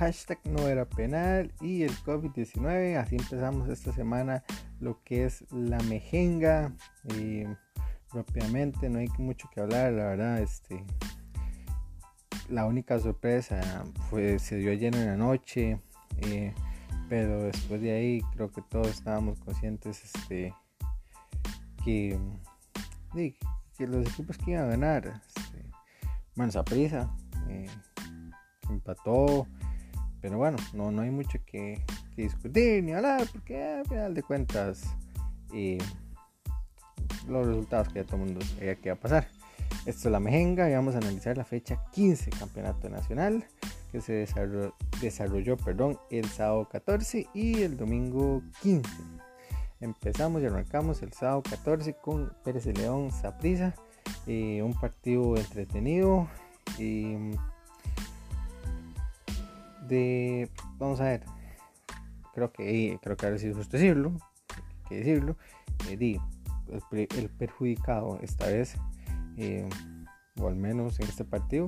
hashtag no era penal y el COVID-19. Así empezamos esta semana lo que es la mejenga. Y rápidamente, no hay mucho que hablar, la verdad. Este, la única sorpresa fue, se dio ayer en la noche. Eh, pero después de ahí creo que todos estábamos conscientes este, que, que los equipos que iban a ganar. Este, bueno, esa prisa. Eh, empató. Pero bueno, no, no hay mucho que, discutir ni hablar porque al final de cuentas eh, los resultados que ya todo el mundo sabía que iba a pasar. Esto es la mejenga y vamos a analizar la fecha 15 Campeonato Nacional que se desarrolló, desarrolló perdón, el sábado 14 y el domingo 15. Empezamos y arrancamos el sábado 14 con Pérez de León Saprisa, eh, un partido entretenido. Eh, vamos a ver, creo que creo que ahora sí es justo decirlo, que decirlo, eh, el, perjudicado esta vez, eh, o al menos en este partido,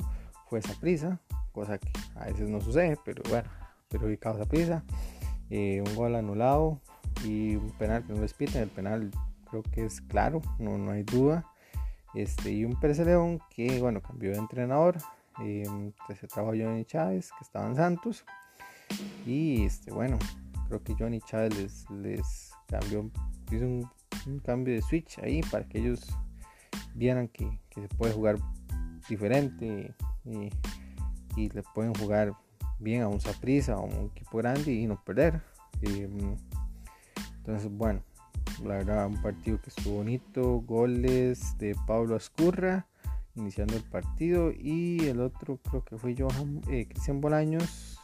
fue esa prisa, cosa que a veces no sucede, pero bueno, perjudicado esa prisa, eh, un gol anulado y un penal que no les el penal creo que es claro, no, no hay duda. Este, y un Pérez León que bueno cambió de entrenador eh, se trajo a Johnny Chávez, que estaba en Santos. Y este, bueno, creo que Johnny Chávez les, les cambió, hizo un, cambio de switch ahí para que ellos vieran que, se puede jugar diferente y, le pueden jugar bien a un Saprisa, a un equipo grande y no perder. entonces, bueno, la verdad, un partido que estuvo bonito. Goles de Pablo Ascurra iniciando el partido y el otro creo que fue Johan, eh, Cristian Bolaños.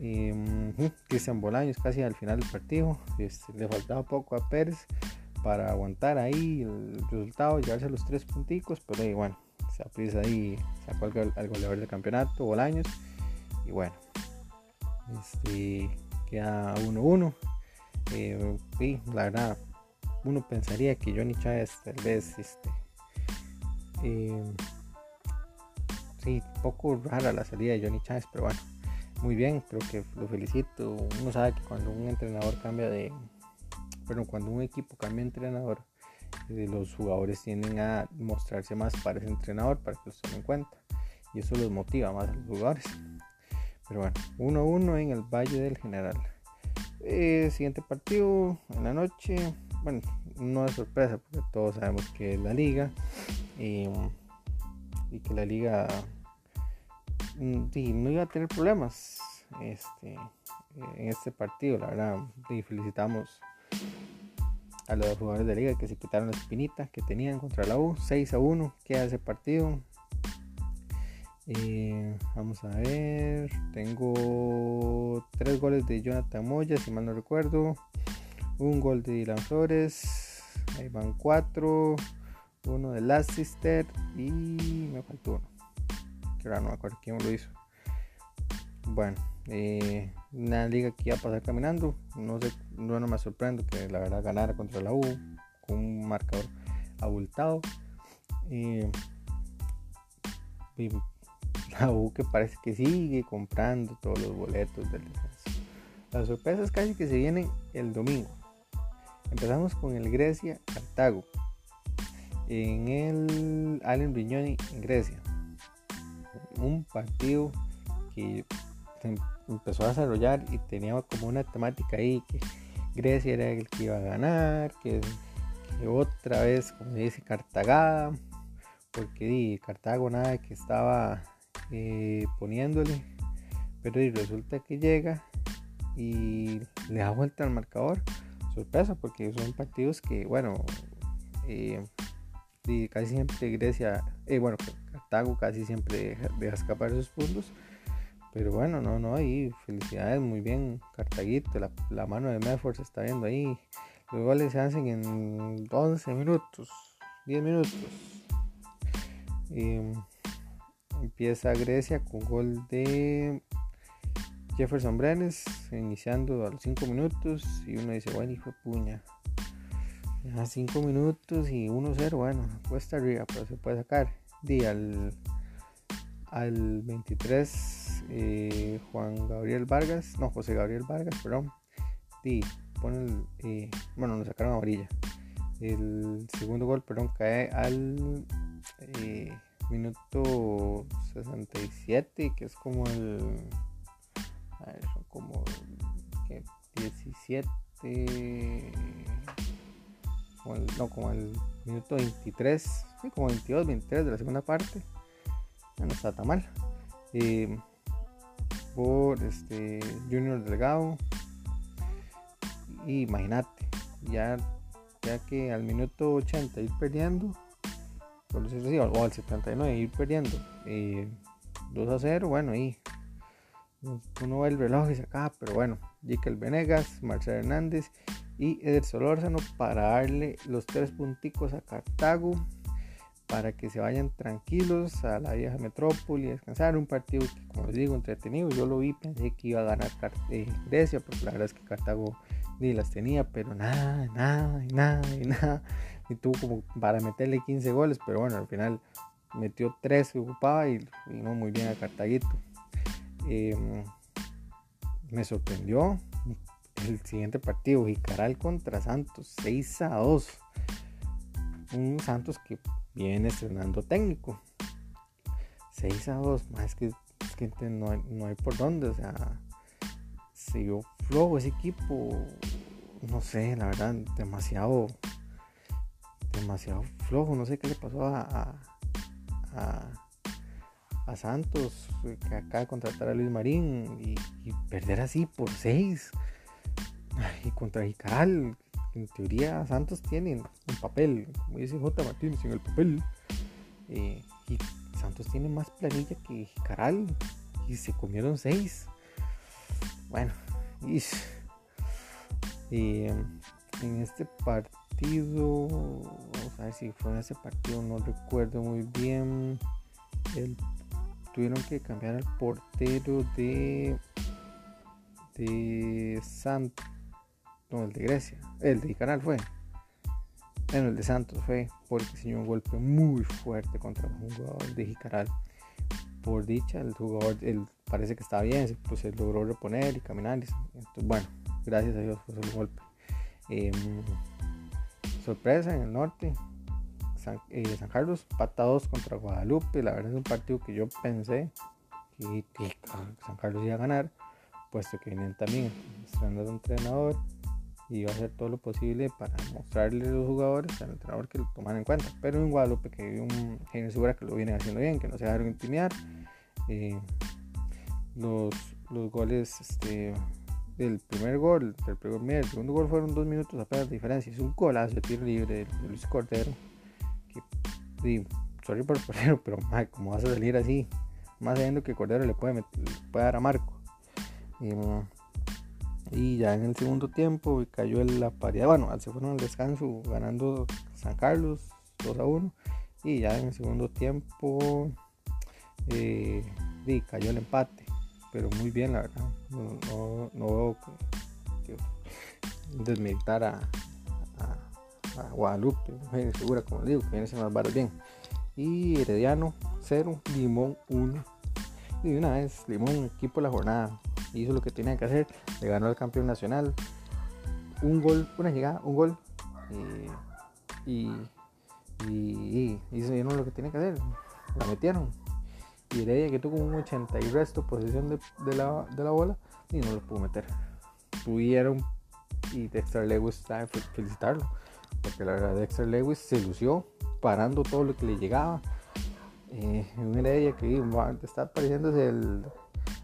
Em, Cristian Bolaños casi al final del partido este, le faltaba poco a Pérez para aguantar ahí el resultado llevarse los tres punticos pero bueno se aprisa ahí sacó al, goleador del campeonato Bolaños. Y bueno este queda 1-1 eh, la verdad uno pensaría que Johnny Chávez tal vez este eh, sí, poco rara la salida de Johnny Chávez, pero bueno, muy bien, creo que lo felicito. Uno sabe que cuando un entrenador cambia de. Pero cuando un equipo cambia de entrenador, eh, los jugadores tienden a mostrarse más para ese entrenador para que los tomen en cuenta. Y eso los motiva más a los jugadores. Pero bueno, 1-1 en el Valle del General. Eh, siguiente partido en la noche. Bueno, no es sorpresa porque todos sabemos que es la liga y, que la liga mm, no iba a tener problemas este, en este partido. La verdad, y felicitamos a los jugadores de liga que se quitaron la espinita que tenían contra la U. 6 a 1 queda ese partido. vamos a ver. Tengo tres goles de Jonathan Moya, si mal no recuerdo. Un gol de Dylan Flores Ahí van cuatro. Uno de Last Sister y me faltó uno. Que ahora no me acuerdo quién lo hizo. Bueno, eh, una liga que iba a pasar caminando. No sé, no, me sorprendo que la verdad ganara contra la U con un marcador abultado. y la U que parece que sigue comprando todos los boletos del descenso. Las sorpresas casi que se vienen el domingo. Empezamos con el Grecia Cartago en el Allen Riñoni en Grecia. Un partido que se empezó a desarrollar y tenía como una temática ahí que Grecia era el que iba a ganar, que, otra vez, como dice, Cartagada, porque Cartago nada que estaba eh, poniéndole, pero resulta que llega y le da vuelta al marcador sorpresa porque son partidos que, bueno, eh, casi siempre Grecia, eh, bueno, Cartago casi siempre deja, escapar esos puntos. Pero bueno, no, no, ahí felicidades, muy bien, Cartaguito, la, mano de Medford se está viendo ahí. Los goles se hacen en 11 minutos, 10 minutos. Em, empieza Grecia con gol de Jefferson Brenes iniciando a los 5 minutos y uno dice, bueno, hijo de puña. A 5 minutos y 1-0, bueno, cuesta arriba, pero se puede sacar. Y al, al 23 eh, Juan Gabriel Vargas, no, José Gabriel Vargas, perdón, y pone el, eh, bueno, nos sacaron a orilla. El segundo gol, perdón, cae al eh, minuto 67, que es como el, son como que 17, no, como el minuto 23, sí, como 22, 23 de la segunda parte. No está tan mal. Eh, por este Junior Delgado. Y imagínate, ya, ya que al minuto 80 ir perdiendo, o al 79 ir perdiendo eh, 2 a 0, bueno, y uno ve el reloj y se acaba, pero bueno, Jikel Venegas, Marcelo Hernández y Eder Solórzano para darle los tres punticos a Cartago para que se vayan tranquilos a la vieja metrópoli a descansar. Un partido que, como les digo, entretenido. Yo lo vi, pensé que iba a ganar eh, Grecia, porque la verdad es que Cartago ni las tenía, pero nada, nada, nada, nada. Y tuvo como para meterle 15 goles, pero bueno, al final metió 3 que ocupaba y, no muy bien a Cartaguito. Em, me sorprendió el siguiente partido, Jicaral contra Santos, 6 a 2. Un Santos que viene estrenando técnico. 6 a 2, más que, es que no, hay, no, hay, por dónde, o sea, siguió flojo ese equipo, no sé, la verdad, demasiado, demasiado flojo, no sé qué le pasó a, Santos, que acaba de contratar a Luis Marín y, perder así por 6. Y contra Jicaral, en teoría Santos tiene un papel, como dice J. Martínez en el papel. Eh, y Santos tiene más planilla que Caral y se comieron seis. Bueno, y, en este partido, vamos a ver si fue en ese partido, no recuerdo muy bien. Tuvieron que cambiar al portero de de Santos no, el de Grecia, el de Canal fue. Bueno, el de Santos fue porque se un golpe muy fuerte contra un jugador de Jicaral. Por dicha, el jugador él parece que estaba bien, pues se logró reponer y caminar. Entonces, bueno, gracias a Dios fue solo golpe. Em, sorpresa en el norte, San, eh, San Carlos, pata 2 contra Guadalupe. La verdad es un partido que yo pensé que, San Carlos iba a ganar, puesto que venían también estrenando un entrenador y va a hacer todo lo posible para mostrarle a los jugadores al entrenador que lo toman en cuenta. Pero en Guadalupe, que hay un genio segura que lo viene haciendo bien, que no se dejaron intimidar. Eh, los, los goles este, del primer gol, del primer, el segundo gol fueron dos minutos apenas de diferencia. Es un golazo de tiro libre de Luis Cordero. Que, sorry por el pero como vas a salir así, más sabiendo que Cordero le puede, puede dar a Marco. Y ya en el segundo tiempo cayó la paridad. Bueno, se fueron al descanso ganando San Carlos 2 a 1. Y ya en el segundo tiempo eh, cayó el empate. Pero muy bien, la verdad. No, no, veo que, desmilitar a, Guadalupe. segura, como digo, viene a más barras bien. Y Herediano 0, Limón 1. Y una vez, Limón, equipo de la jornada hizo lo que tenía que hacer, le ganó al campeón nacional. Un gol, una llegada, un gol. Y, y, hicieron lo que tenía que hacer, la metieron. Y Heredia que tuvo un 80 y resto posesión de, la, de la bola y no lo pudo meter. Pudieron y Dexter Lewis felicitarlo, porque la verdad Dexter Lewis se lució parando todo lo que le llegaba. Eh, un Heredia que está pareciéndose el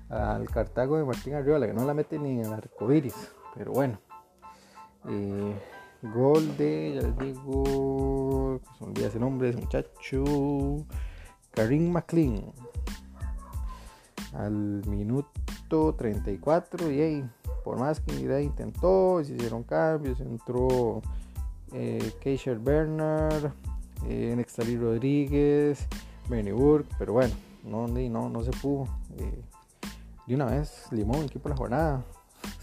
al Cartago de Martín Arriola, que no la mete ni en el arcoiris, pero bueno. Eh, gol de, ya les digo, se me ese nombre, ese muchacho, Karim McLean. Al minuto 34, y ahí, por más que idea intentó, se hicieron cambios, entró eh, Keisher Bernard, eh, Nextali Rodríguez, Benny Burke, pero bueno, no, no, no se pudo. Eh, de una vez, Limón, equipo de la jornada.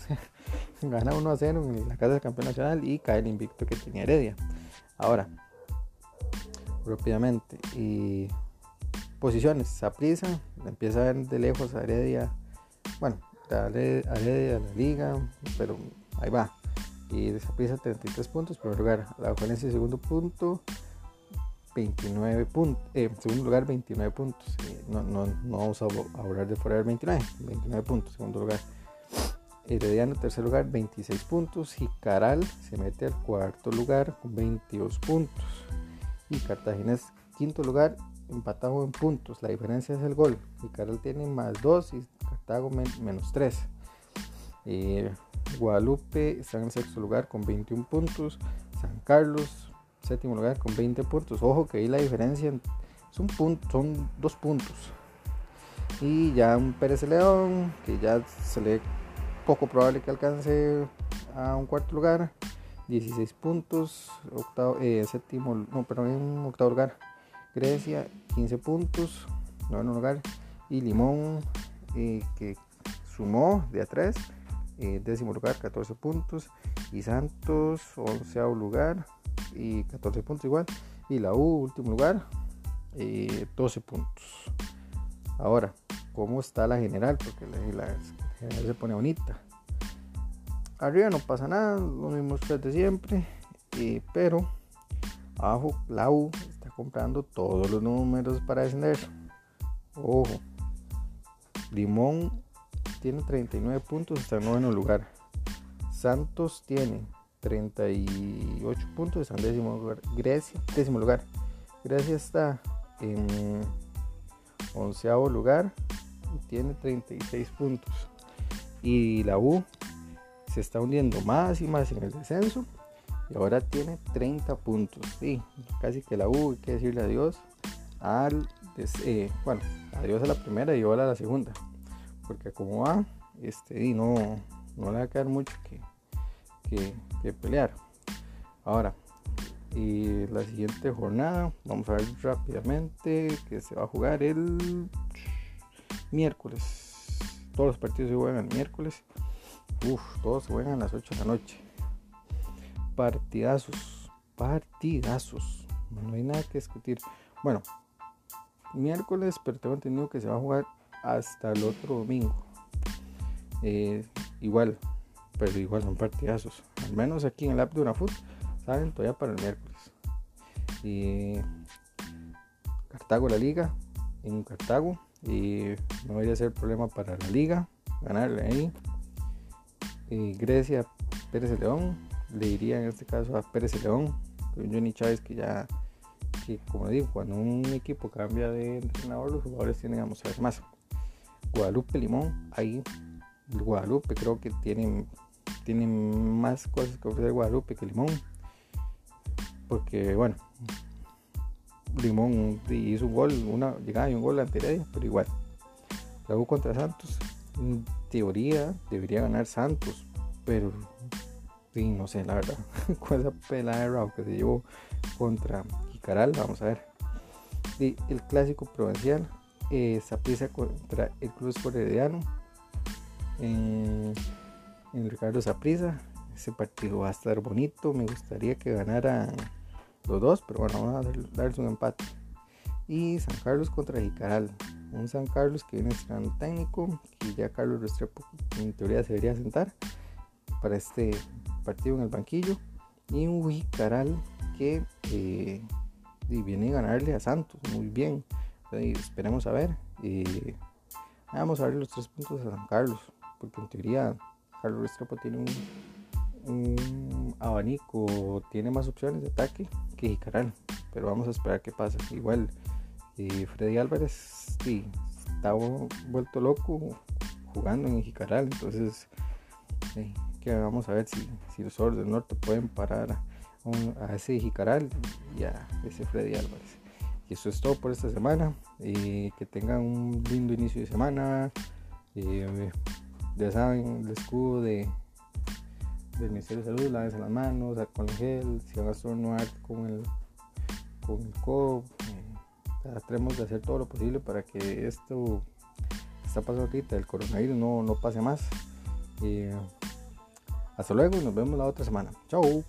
Gana 1 a 0 en la casa del campeón nacional y cae el invicto que tenía Heredia. Ahora, rápidamente, y posiciones, prisa empieza a ver de lejos a Heredia bueno, dale, a la liga, pero ahí va. Y desaprisa 33 puntos, primer lugar. La Juelense segundo punto, 29 puntos. Eh, segundo lugar, 29 puntos. Eh, no, no, no, vamos a hablar de fuera del 29, 29 puntos, segundo lugar. Herediano, tercer lugar, 26 puntos. Y Caral se mete al cuarto lugar con 22 puntos. Y Cartagena es quinto lugar, empatado en puntos. La diferencia es el gol. Y Caral tiene más 2 y Cartago menos 3. Eh, Guadalupe está en sexto lugar con 21 puntos. San Carlos, séptimo lugar con 20 puntos. Ojo que ahí la diferencia es un punto, son dos puntos. Y ya un Pérez León, que ya se le poco probable que alcance a un cuarto lugar. 16 puntos, octavo, eh, séptimo, no, perdón, en octavo lugar. Grecia, 15 puntos, noveno lugar. Y Limón, eh, que sumó de a 3, eh, décimo lugar, 14 puntos. Y Santos, onceavo lugar, y 14 puntos igual. Y la U, último lugar, 12 puntos. Ahora, ¿cómo está la general? Porque la, la general se pone bonita. Arriba no pasa nada, los mismos tres de siempre. pero abajo la U está comprando todos los números para descender. Ojo. Limón tiene 39 puntos, está en noveno lugar. Santos tiene 38 puntos, está en décimo lugar. Grecia, décimo lugar. Grecia está en onceavo lugar y tiene 36 puntos. Y la U se está hundiendo más y más en el descenso y ahora tiene 30 puntos. Sí, casi que la U, hay que decirle adiós al, eh, bueno, adiós a la primera y ahora a la segunda, porque como va, este, y no, no le va a quedar mucho que, que, pelear. Ahora, y la siguiente jornada, vamos a ver rápidamente que se va a jugar el miércoles. Todos los partidos se juegan el miércoles. Uf, todos se juegan a las 8 de la noche. Partidazos. Partidazos. No hay nada que discutir. Bueno, miércoles, pero tengo entendido que se va a jugar hasta el otro domingo. Eh, igual, pero igual son partidazos. Al menos aquí en el app de una food salen todavía para el miércoles. Y Cartago la liga en Cartago y no debería ser problema para la liga ganarle ahí Grecia, Pérez León, le diría en este caso a Pérez León, con Johnny Chávez que ya, que como digo, cuando un equipo cambia de entrenador, los jugadores tienen a mostrar más. Guadalupe Limón, ahí Guadalupe creo que tienen, más cosas que ofrecer Guadalupe que Limón. Porque bueno, Limón hizo un gol, una llegada y un gol ante pero igual. La U contra Santos, teoría debería ganar Santos, pero sí, no sé, la verdad. Con esa pelada de que se llevó contra Jicaral, vamos a ver. Y el clásico provincial, eh, contra el Club Sport Herediano en, en Ricardo Saprisa. Ese partido va a estar bonito, me gustaría que ganaran los dos, pero bueno, vamos a darles un empate. Y San Carlos contra Jicaral un San Carlos que viene estrenando técnico, que ya Carlos Restrepo en teoría se debería sentar para este partido en el banquillo, y un Wicaral que eh, viene a ganarle a Santos muy bien. Esperemos a ver. vamos a ver los tres puntos a San Carlos, porque en teoría Carlos Restrepo tiene un, abanico, tiene más opciones de ataque que Jicaral, pero vamos a esperar qué pasa. Igual y Freddy Álvarez sí, estaba vuelto loco jugando en Jicaral, entonces que vamos a ver si, si los Oros del Norte pueden parar a, ese Jicaral y a ese Freddy Álvarez. Y eso es todo por esta semana. y que tengan un lindo inicio de semana. ya saben, el escudo de, del Ministerio de Salud, lávense las manos, con el gel, si van a estornudar con el, con el codo, tratemos de hacer todo lo posible para que esto que está pasando ahorita, el coronavirus, no, no pase más. hasta luego y nos vemos la otra semana. Chao.